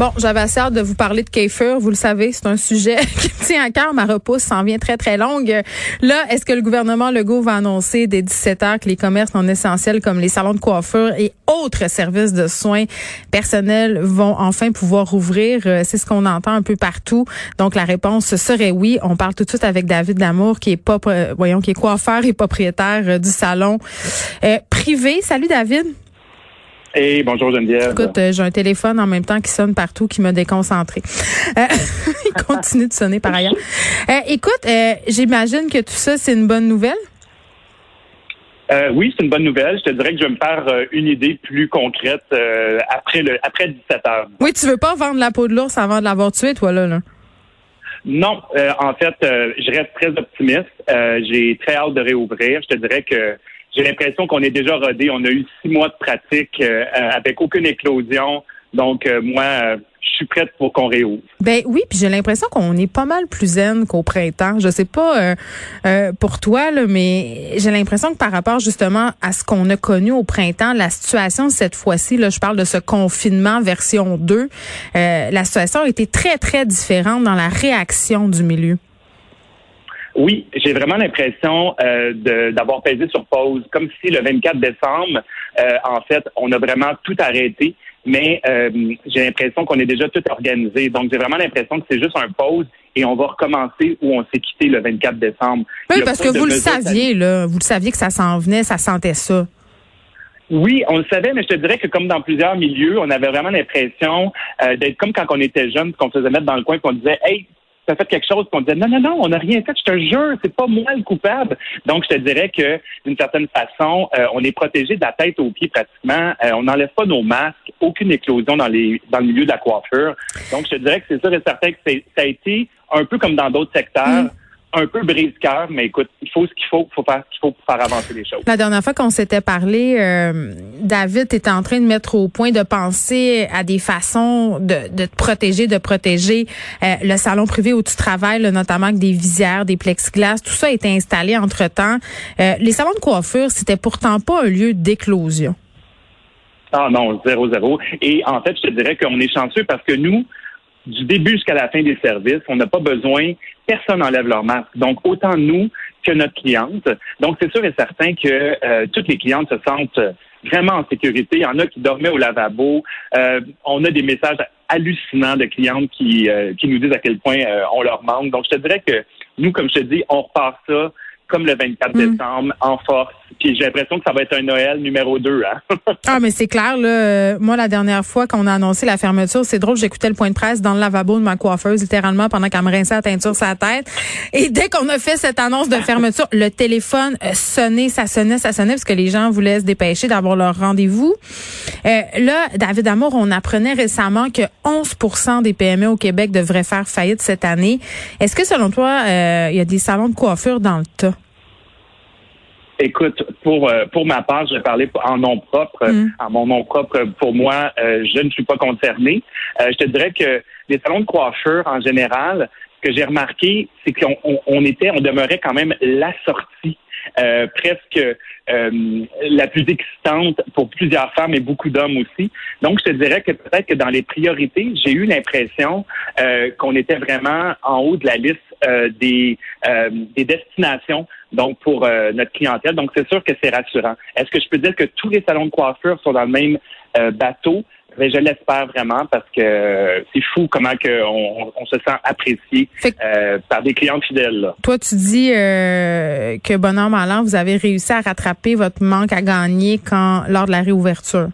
Bon, j'avais assez hâte de vous parler de Kefir. Vous le savez, c'est un sujet qui me tient à cœur. Ma repousse s'en vient très, très longue. Là, est-ce que le gouvernement Legault va annoncer dès 17 heures que les commerces non essentiels comme les salons de coiffure et autres services de soins personnels vont enfin pouvoir rouvrir? Euh, c'est ce qu'on entend un peu partout. Donc, la réponse serait oui. On parle tout de suite avec David Lamour, qui est pas, voyons, qui est coiffeur et propriétaire euh, du salon euh, privé. Salut, David. Hey, bonjour Geneviève. Écoute, euh, j'ai un téléphone en même temps qui sonne partout, qui m'a déconcentré. Euh, il continue de sonner par ailleurs. Euh, écoute, j'imagine que tout ça, c'est une bonne nouvelle? oui, c'est une bonne nouvelle. Je te dirais que je vais me faire une idée plus concrète après le après 17 heures. Oui, tu veux pas vendre la peau de l'ours avant de l'avoir tué, toi là. là? Non, en fait, je reste très optimiste. j'ai très hâte de réouvrir. Je te dirais que j'ai l'impression qu'on est déjà rodé. On a eu six mois de pratique euh, avec aucune éclosion. Donc, euh, moi, euh, je suis prête pour qu'on réouvre. Ben oui, puis j'ai l'impression qu'on est pas mal plus zen qu'au printemps. Je sais pas pour toi, là, mais j'ai l'impression que par rapport justement à ce qu'on a connu au printemps, la situation cette fois-ci, là, je parle de ce confinement version 2, la situation a été très, très différente dans la réaction du milieu. Oui, j'ai vraiment l'impression euh, d'avoir pesé sur pause, comme si le 24 décembre, euh, en fait, on a vraiment tout arrêté, mais euh, j'ai l'impression qu'on est déjà tout organisé. Donc, j'ai vraiment l'impression que c'est juste un pause et on va recommencer où on s'est quitté le 24 décembre. Oui, parce que vous le saviez, là, vous le saviez que ça s'en venait, ça sentait ça. Oui, on le savait, mais je te dirais que comme dans plusieurs milieux, on avait vraiment l'impression d'être comme quand on était jeune, qu'on faisait mettre dans le coin, qu'on disait, hey, as fait quelque chose, qu'on disait non, non, non, on n'a rien fait, je te jure, c'est pas moi le coupable. Donc, je te dirais que d'une certaine façon, euh, on est protégé de la tête aux pieds pratiquement. Euh, on n'enlève pas nos masques, aucune éclosion dans les dans le milieu de la coiffure. Donc, je te dirais que c'est sûr et certain que ça a été un peu comme dans d'autres secteurs. Un peu brise-cœur, mais écoute, il faut ce qu'il faut, faut faire ce qu'il faut pour faire avancer les choses. La dernière fois qu'on s'était parlé, euh, David était en train de mettre au point de penser à des façons de, de te protéger, de protéger euh, le salon privé où tu travailles, notamment avec des visières, des plexiglas. Tout ça a été installé entre-temps. Euh, les salons de coiffure, c'était pourtant pas un lieu d'éclosion. Ah non, zéro, zéro. Et en fait, je te dirais qu'on est chanceux parce que nous, du début jusqu'à la fin des services, on n'a pas besoin, personne n'enlève leur masque. Donc, autant nous que notre cliente. Donc, c'est sûr et certain que euh, toutes les clientes se sentent vraiment en sécurité. Il y en a qui dormaient au lavabo. Euh, on a des messages hallucinants de clientes qui, euh, qui nous disent à quel point on leur manque. Donc, je te dirais que nous, comme je te dis, on repart ça comme le 24 mm. décembre, en force. Puis j'ai l'impression que ça va être un Noël numéro 2. Hein? ah, mais c'est clair. Là, euh, moi, la dernière fois qu'on a annoncé la fermeture, c'est drôle, j'écoutais le point de presse dans le lavabo de ma coiffeuse, littéralement, pendant qu'elle me rinçait la teinture sur la tête. Et dès qu'on a fait cette annonce de fermeture, le téléphone sonnait, ça sonnait, ça sonnait, parce que les gens voulaient se dépêcher d'avoir leur rendez-vous. Euh, là, David Amour, on apprenait récemment que 11% des PME au Québec devraient faire faillite cette année. Est-ce que, selon toi, euh, il y a des salons de coiffure dans le tas? Écoute, pour euh, pour ma part, je vais parler en nom propre. Mm. En mon nom propre, pour moi, euh, je ne suis pas concerné. Euh, je te dirais que les salons de coiffure en général, ce que j'ai remarqué, c'est qu'on on, était, on demeurait quand même la sortie presque la plus excitante pour plusieurs femmes et beaucoup d'hommes aussi. Donc, je te dirais que peut-être que dans les priorités, j'ai eu l'impression qu'on était vraiment en haut de la liste des, des destinations donc pour euh, notre clientèle. Donc, c'est sûr que c'est rassurant. Est-ce que je peux dire que tous les salons de coiffure sont dans le même euh, bateau? Mais ben, je l'espère vraiment parce que euh, c'est fou comment que on, se sent apprécié par des clients fidèles. Toi, tu dis que bonhomme an, vous avez réussi à rattraper votre manque à gagner quand lors de la réouverture.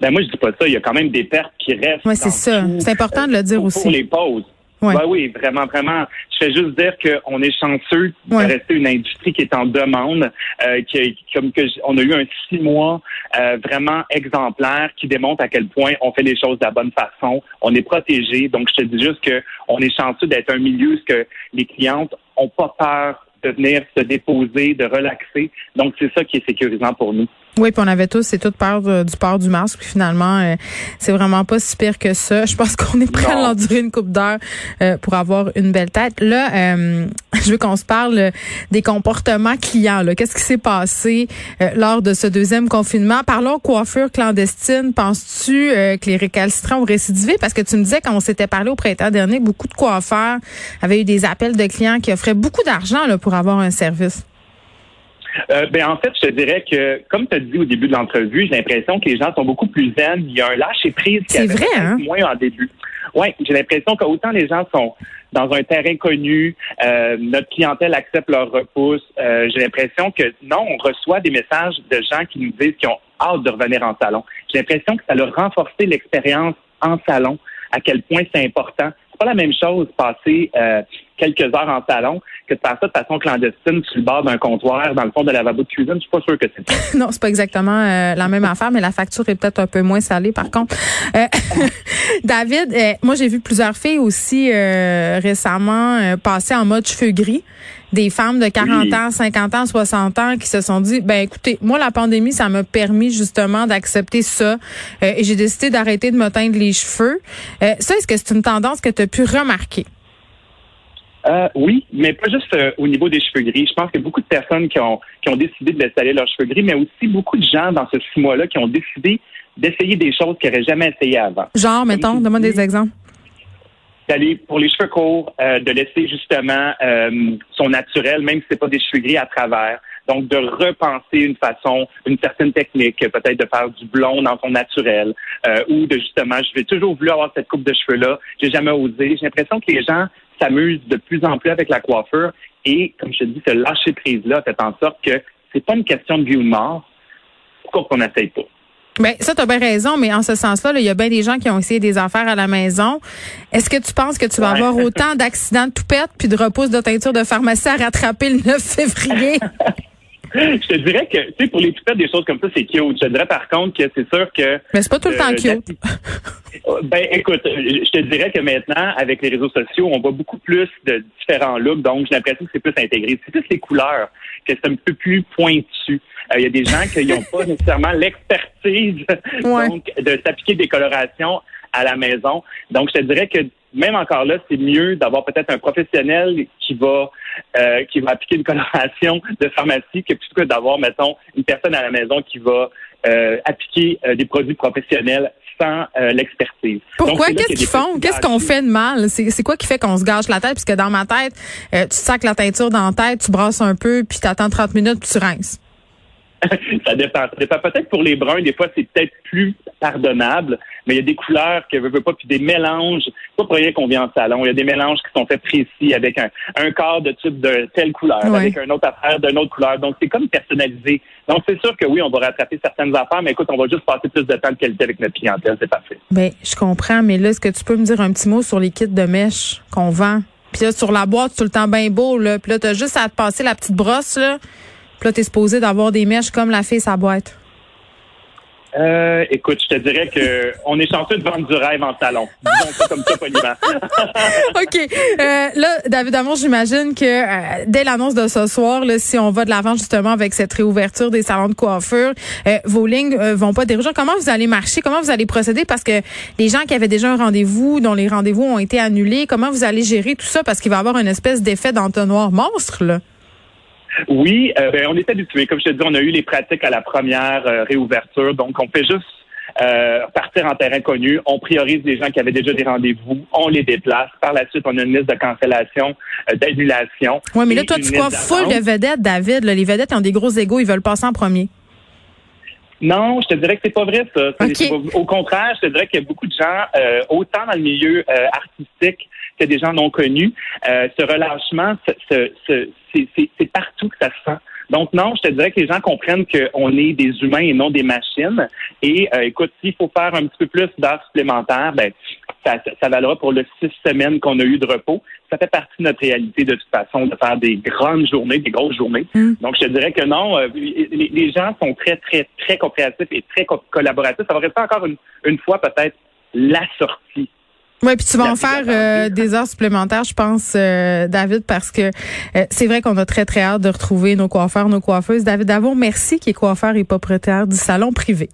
Ben moi, je dis pas ça. Il y a quand même des pertes qui restent. Oui, c'est ça. C'est important de le dire aussi. Pour les pauses. Oui. oui, vraiment, vraiment. Je fais juste dire qu'on est chanceux de rester une industrie qui est en demande, euh, qui, comme que on a eu un six mois euh, vraiment exemplaire qui démontre à quel point on fait les choses de la bonne façon, on est protégé. Donc, je te dis juste que on est chanceux d'être un milieu où que les clientes ont pas peur de venir se déposer, de relaxer. Donc, c'est ça qui est sécurisant pour nous. Oui, puis on avait tous et toutes peur du port du masque. Puis finalement, euh, c'est vraiment pas si pire que ça. Je pense qu'on est prêt à l'endurer une coupe d'heure euh, pour avoir une belle tête. Là, euh, je veux qu'on se parle des comportements clients. Qu'est-ce qui s'est passé lors de ce deuxième confinement? Parlons coiffure clandestine. Penses-tu que les récalcitrants ont récidivé? Parce que tu me disais quand on s'était parlé au printemps dernier, beaucoup de coiffeurs avaient eu des appels de clients qui offraient beaucoup d'argent pour avoir un service. Euh, ben en fait, je te dirais que, comme tu as dit au début de l'entrevue, j'ai l'impression que les gens sont beaucoup plus zen. Il y a un lâcher prise qui est vrai, hein? moins en début. Oui, j'ai l'impression qu'autant les gens sont dans un terrain connu, euh, notre clientèle accepte leur repousse. Euh, j'ai l'impression que non, on reçoit des messages de gens qui nous disent qu'ils ont hâte de revenir en salon. J'ai l'impression que ça leur renforcé l'expérience en salon, à quel point c'est important. C'est pas la même chose passer euh, quelques heures en salon que de faire ça de façon clandestine sur le bord d'un comptoir dans le fond de la lavabo de cuisine. Je suis pas sûr que c'est Non, c'est pas exactement euh, la même affaire, mais la facture est peut-être un peu moins salée par contre. Euh, David, euh, moi j'ai vu plusieurs filles aussi récemment passer en mode cheveux gris des femmes de 40 ans, 50 ans, 60 ans qui se sont dit, ben écoutez, moi la pandémie, ça m'a permis justement d'accepter ça et j'ai décidé d'arrêter de me teindre les cheveux. ça, est-ce que c'est une tendance que tu as pu remarquer? Euh, oui, mais pas juste euh, au niveau des cheveux gris. Je pense qu'il y a beaucoup de personnes qui ont, qui ont décidé de laisser aller leurs cheveux gris, mais aussi beaucoup de gens dans ce six mois-là qui ont décidé d'essayer des choses qu'ils n'auraient jamais essayé avant. Genre, mettons, donne-moi des exemples. D'aller pour les cheveux courts, euh, de laisser justement son naturel, même si c'est pas des cheveux gris à travers. Donc, de repenser une façon, une certaine technique, peut-être de faire du blond dans son naturel, ou de justement, je vais toujours voulu avoir cette coupe de cheveux-là, j'ai jamais osé. J'ai l'impression que les gens s'amuse de plus en plus avec la coiffure. Et, comme je te dis, ce lâcher prise-là fait en sorte que c'est pas une question de vie ou de mort. Pourquoi qu'on n'essaye pas? Ben, ça, tu as bien raison, mais en ce sens-là, il y a bien des gens qui ont essayé des affaires à la maison. Est-ce que tu penses que tu vas avoir autant d'accidents de toupette puis de repousse de teinture de pharmacie à rattraper le 9 février? je te dirais que, tu sais, pour les toupettes, des choses comme ça, c'est cute. Je te dirais par contre que c'est sûr que. Mais c'est pas tout le temps cute. ben, écoute, je te dirais que maintenant, avec les réseaux sociaux, on voit beaucoup plus de différents looks. Donc, j'ai l'impression que c'est plus intégré. C'est plus les couleurs que c'est un peu plus pointu. Euh, il y a des gens qui n'ont pas nécessairement l'expertise donc de s'appliquer des colorations à la maison. Donc, je te dirais que même encore là, c'est mieux d'avoir peut-être un professionnel qui va euh, qui va appliquer une coloration de pharmacie que plutôt que d'avoir, mettons, une personne à la maison qui va euh, appliquer euh, des produits professionnels sans l'expertise. Pourquoi? Qu'est-ce qu'ils font? Qu'est-ce qu'on fait de mal? C'est quoi qui fait qu'on se gâche la tête? Puisque dans ma tête, tu sacs la teinture dans la tête, tu brasses un peu, puis tu attends 30 minutes, puis tu rinces. ça dépend. Ça dépend. Peut-être pour les bruns, des fois, c'est peut-être plus pardonnable, mais il y a des couleurs que veut, veut pas, puis des mélanges. Pas pour rien qu'on vient en salon. Il y a des mélanges qui sont faits précis avec un, un corps de type de telle couleur, avec un autre affaire d'une autre couleur. Donc, c'est comme personnalisé. Donc, c'est sûr que oui, on va rattraper certaines affaires, mais écoute, on va juste passer plus de temps de qualité avec notre clientèle. C'est parfait. Ben, je comprends, mais là, est-ce que tu peux me dire un petit mot sur les kits de mèche qu'on vend? Puis là, sur la boîte, tout le temps bien beau, là. Puis là, t'as juste à te passer la petite brosse, là. Puis là, t'es supposé d'avoir des mèches comme la fille sa boîte. Euh, écoute, je te dirais que on est chanceux de vendre du rêve en salon. Disons ça comme ça poliment. OK. Euh, là, David Amour, j'imagine que euh, dès l'annonce de ce soir, là, si on va de l'avant justement avec cette réouverture des salons de coiffure, euh, vos lignes vont pas dérouler. Comment vous allez marcher? Comment vous allez procéder? Parce que les gens qui avaient déjà un rendez-vous, dont les rendez-vous ont été annulés, comment vous allez gérer tout ça? Parce qu'il va y avoir une espèce d'effet d'entonnoir monstre, là. Oui, euh, ben, on est habitué. Comme je te dis, on a eu les pratiques à la première euh, réouverture, donc on fait juste euh, partir en terrain connu. On priorise les gens qui avaient déjà des rendez-vous, on les déplace. Par la suite, on a une liste de cancellation, d'annulation. Oui, mais là, toi, tu crois full de vedettes, David. les vedettes ont des gros égaux, ils veulent passer en premier. Non, je te dirais que c'est pas vrai ça. Au contraire, je te dirais qu'il y a beaucoup de gens, autant dans le milieu artistique que des gens non connus, ce relâchement, ce, ce, c'est partout que ça se sent. Donc non, je te dirais que les gens comprennent qu'on est des humains et non des machines. Et euh, écoute, s'il faut faire un petit peu plus d'heures supplémentaires, ben ça, ça, valera pour le six semaines qu'on a eu de repos. Ça fait partie de notre réalité de toute façon de faire des grandes journées, des grosses journées. Mm. Donc je te dirais que non, euh, les, gens sont très très très compréhensifs et très collaboratifs. Ça va rester encore une, une fois peut-être la sortie Oui, puis tu vas en faire euh, des heures supplémentaires, je pense, euh, David, parce que euh, c'est vrai qu'on a très, très hâte de retrouver nos coiffeurs, nos coiffeuses. David Davon, merci, qui est coiffeur et propriétaire du salon privé.